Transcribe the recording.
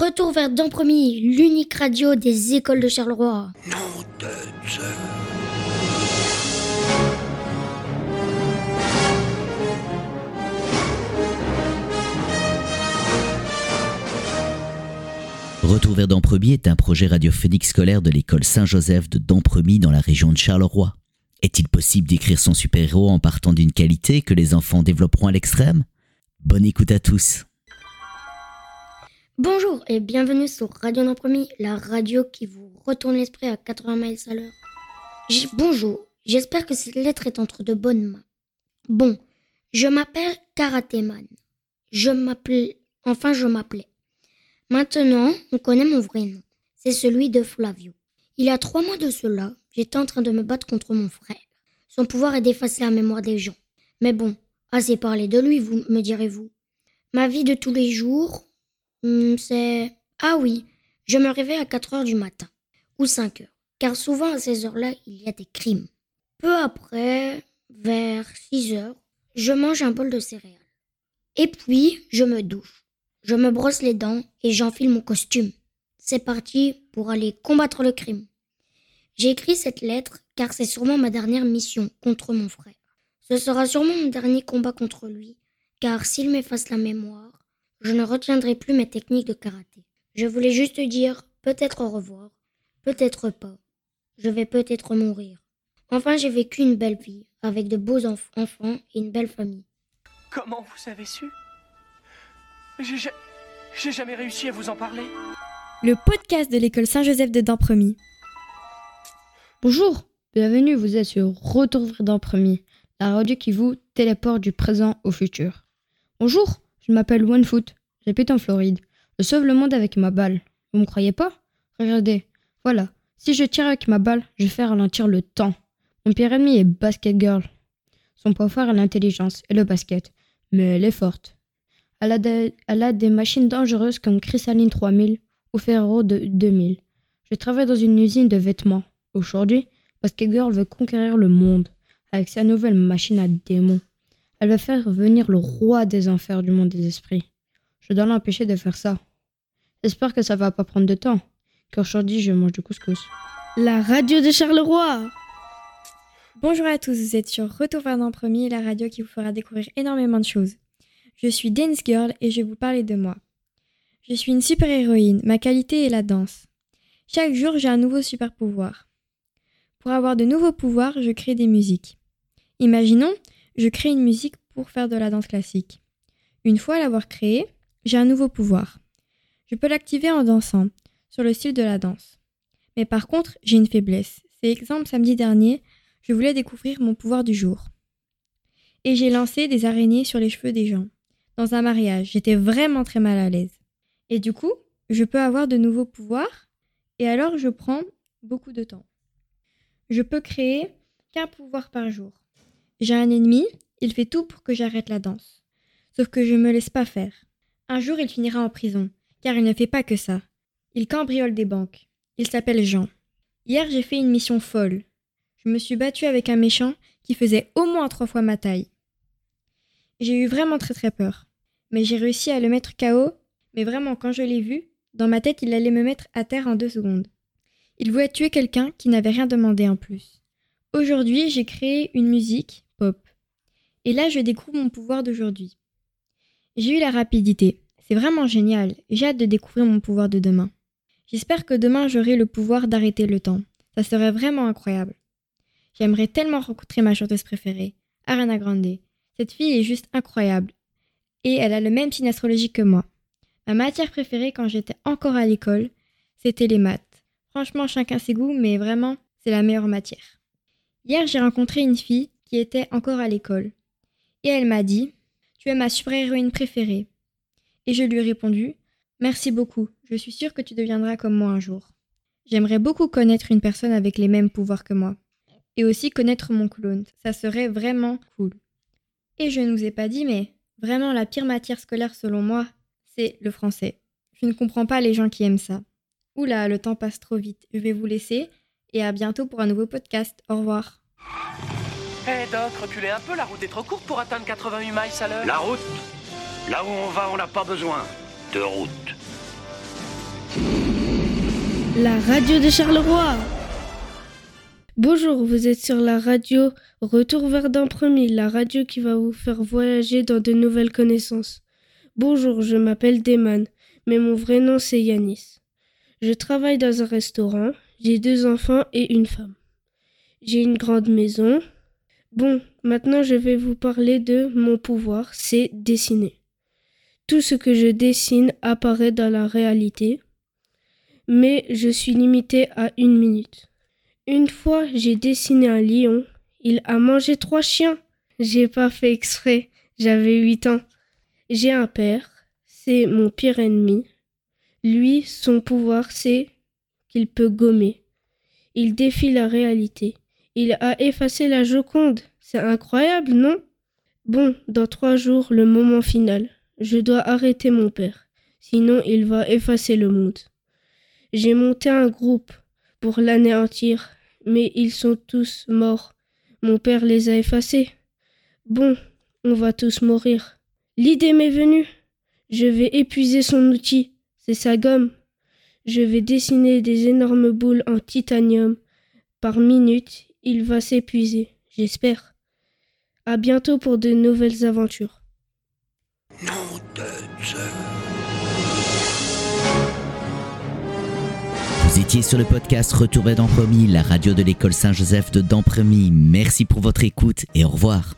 Retour vers Dampremy, l'unique radio des écoles de Charleroi. Nom de Dieu. Retour vers Dampremy est un projet radiophonique scolaire de l'école Saint-Joseph de Dampremy dans la région de Charleroi. Est-il possible d'écrire son super-héros en partant d'une qualité que les enfants développeront à l'extrême? Bonne écoute à tous. Bonjour et bienvenue sur Radio Dampremy, la radio qui vous retourne l'esprit à 80 miles à l'heure. Bonjour, j'espère que cette lettre est entre de bonnes mains. Bon, je m'appelle Karatéman. Je m'appelle... Enfin, je m'appelais. Maintenant, on connaît mon vrai nom. C'est celui de Flavio. Il y a trois mois de cela, j'étais en train de me battre contre mon frère. Son pouvoir est d'effacer la mémoire des gens. Mais bon, assez parlé de lui, vous me direz-vous. Ma vie de tous les jours, hmm, c'est... Ah oui, je me réveille à 4 heures du matin. Ou 5 heures. Car souvent à ces heures-là, il y a des crimes. Peu après, vers 6 heures, je mange un bol de céréales. Et puis, je me douche. Je me brosse les dents et j'enfile mon costume. C'est parti pour aller combattre le crime. J'ai écrit cette lettre car c'est sûrement ma dernière mission contre mon frère. Ce sera sûrement mon dernier combat contre lui, car s'il m'efface la mémoire, je ne retiendrai plus mes techniques de karaté. Je voulais juste dire peut-être au revoir, peut-être pas. Je vais peut-être mourir. Enfin, j'ai vécu une belle vie, avec de beaux enf- enfants et une belle famille. Comment vous avez su? J'ai ja- j'ai jamais réussi à vous en parler. Le podcast de l'école Saint-Joseph de Dampremy. Bonjour, bienvenue, vous êtes sur Retour vers Dampremy, la radio qui vous téléporte du présent au futur. Bonjour, je m'appelle OneFoot, j'habite en Floride. Je sauve le monde avec ma balle. Vous me croyez pas? Regardez, voilà, si je tire avec ma balle, je fais ralentir le temps. Mon pire ennemi est Basket Girl. Son point fort est l'intelligence et le basket, mais elle est forte. Elle a, des, machines dangereuses comme Crystalline 3000 ou Ferro de 2000. Je travaille dans une usine de vêtements. Aujourd'hui, Basket Girl veut conquérir le monde avec sa nouvelle machine à démons. Elle veut faire venir le roi des enfers du monde des esprits. Je dois l'empêcher de faire ça. J'espère que ça va pas prendre de temps, car aujourd'hui je mange du couscous. La radio de Charleroi. Bonjour à tous, vous êtes sur Retour vers Dampremy, la radio qui vous fera découvrir énormément de choses. Je suis Dance Girl et je vais vous parler de moi. Je suis une super héroïne, ma qualité est la danse. Chaque jour, j'ai un nouveau super pouvoir. Pour avoir de nouveaux pouvoirs, je crée des musiques. Imaginons, je crée une musique pour faire de la danse classique. Une fois l'avoir créée, j'ai un nouveau pouvoir. Je peux l'activer en dansant, sur le style de la danse. Mais par contre, j'ai une faiblesse. C'est exemple samedi dernier, je voulais découvrir mon pouvoir du jour. Et j'ai lancé des araignées sur les cheveux des gens. Dans un mariage, j'étais vraiment très mal à l'aise. Et du coup, je peux avoir de nouveaux pouvoirs, et alors je prends beaucoup de temps. Je peux créer qu'un pouvoir par jour. J'ai un ennemi, il fait tout pour que j'arrête la danse. Sauf que je ne me laisse pas faire. Un jour, il finira en prison, car il ne fait pas que ça. Il cambriole des banques. Il s'appelle Jean. Hier, j'ai fait une mission folle. Je me suis battue avec un méchant qui faisait au moins trois fois ma taille. J'ai eu vraiment très très peur. Mais j'ai réussi à le mettre KO, mais vraiment quand je l'ai vu, dans ma tête il allait me mettre à terre en deux secondes. Il voulait tuer quelqu'un qui n'avait rien demandé en plus. Aujourd'hui, j'ai créé une musique. Et là, je découvre mon pouvoir d'aujourd'hui. J'ai eu la rapidité. C'est vraiment génial. J'ai hâte de découvrir mon pouvoir de demain. J'espère que demain j'aurai le pouvoir d'arrêter le temps. Ça serait vraiment incroyable. J'aimerais tellement rencontrer ma chanteuse préférée, Ariana Grande. Cette fille est juste incroyable. Et elle a le même signe astrologique que moi. Ma matière préférée quand j'étais encore à l'école, c'était les maths. Franchement, chacun ses goûts, mais vraiment, c'est la meilleure matière. Hier, j'ai rencontré une fille qui était encore à l'école. Et elle m'a dit Tu es ma super-héroïne préférée. Et je lui ai répondu Merci beaucoup, je suis sûre que tu deviendras comme moi un jour. J'aimerais beaucoup connaître une personne avec les mêmes pouvoirs que moi. Et aussi connaître mon clone, ça serait vraiment cool. Et je ne vous ai pas dit, mais vraiment la pire matière scolaire selon moi, c'est le français. Je ne comprends pas les gens qui aiment ça. Oula, le temps passe trop vite. Je vais vous laisser et à bientôt pour un nouveau podcast. Au revoir. Hé Doc, reculez un peu, la route est trop courte pour atteindre 88 miles à l'heure. La route Là où on va, on n'a pas besoin de route. la radio de Charleroi. Bonjour, vous êtes sur la radio Retour vers d'un premier, la radio qui va vous faire voyager dans de nouvelles connaissances. Bonjour, je m'appelle Deman, mais mon vrai nom c'est Yanis. Je travaille dans un restaurant, j'ai deux enfants et une femme. J'ai une grande maison. Bon, maintenant je vais vous parler de mon pouvoir, c'est dessiner. Tout ce que je dessine apparaît dans la réalité, mais je suis limité à une minute. Une fois, j'ai dessiné un lion. Il a mangé trois chiens. J'ai pas fait exprès. J'avais huit ans. J'ai un père. C'est mon pire ennemi. Lui, son pouvoir, c'est qu'il peut gommer. Il défie la réalité. Il a effacé la Joconde. C'est incroyable, non? Bon, dans trois jours, le moment final. Je dois arrêter mon père. Sinon, il va effacer le monde. J'ai monté un groupe pour l'anéantir, mais ils sont tous morts. Mon père les a effacés. Bon, on va tous mourir. L'idée m'est venue. Je vais épuiser son outil c'est sa gomme. Je vais dessiner des énormes boules en titanium. Par minute, il va s'épuiser, j'espère. À bientôt pour de nouvelles aventures. Vous étiez sur le podcast Retour vers Dampremy, la radio de l'école Saint-Joseph de Dampremy. Merci pour votre écoute et au revoir.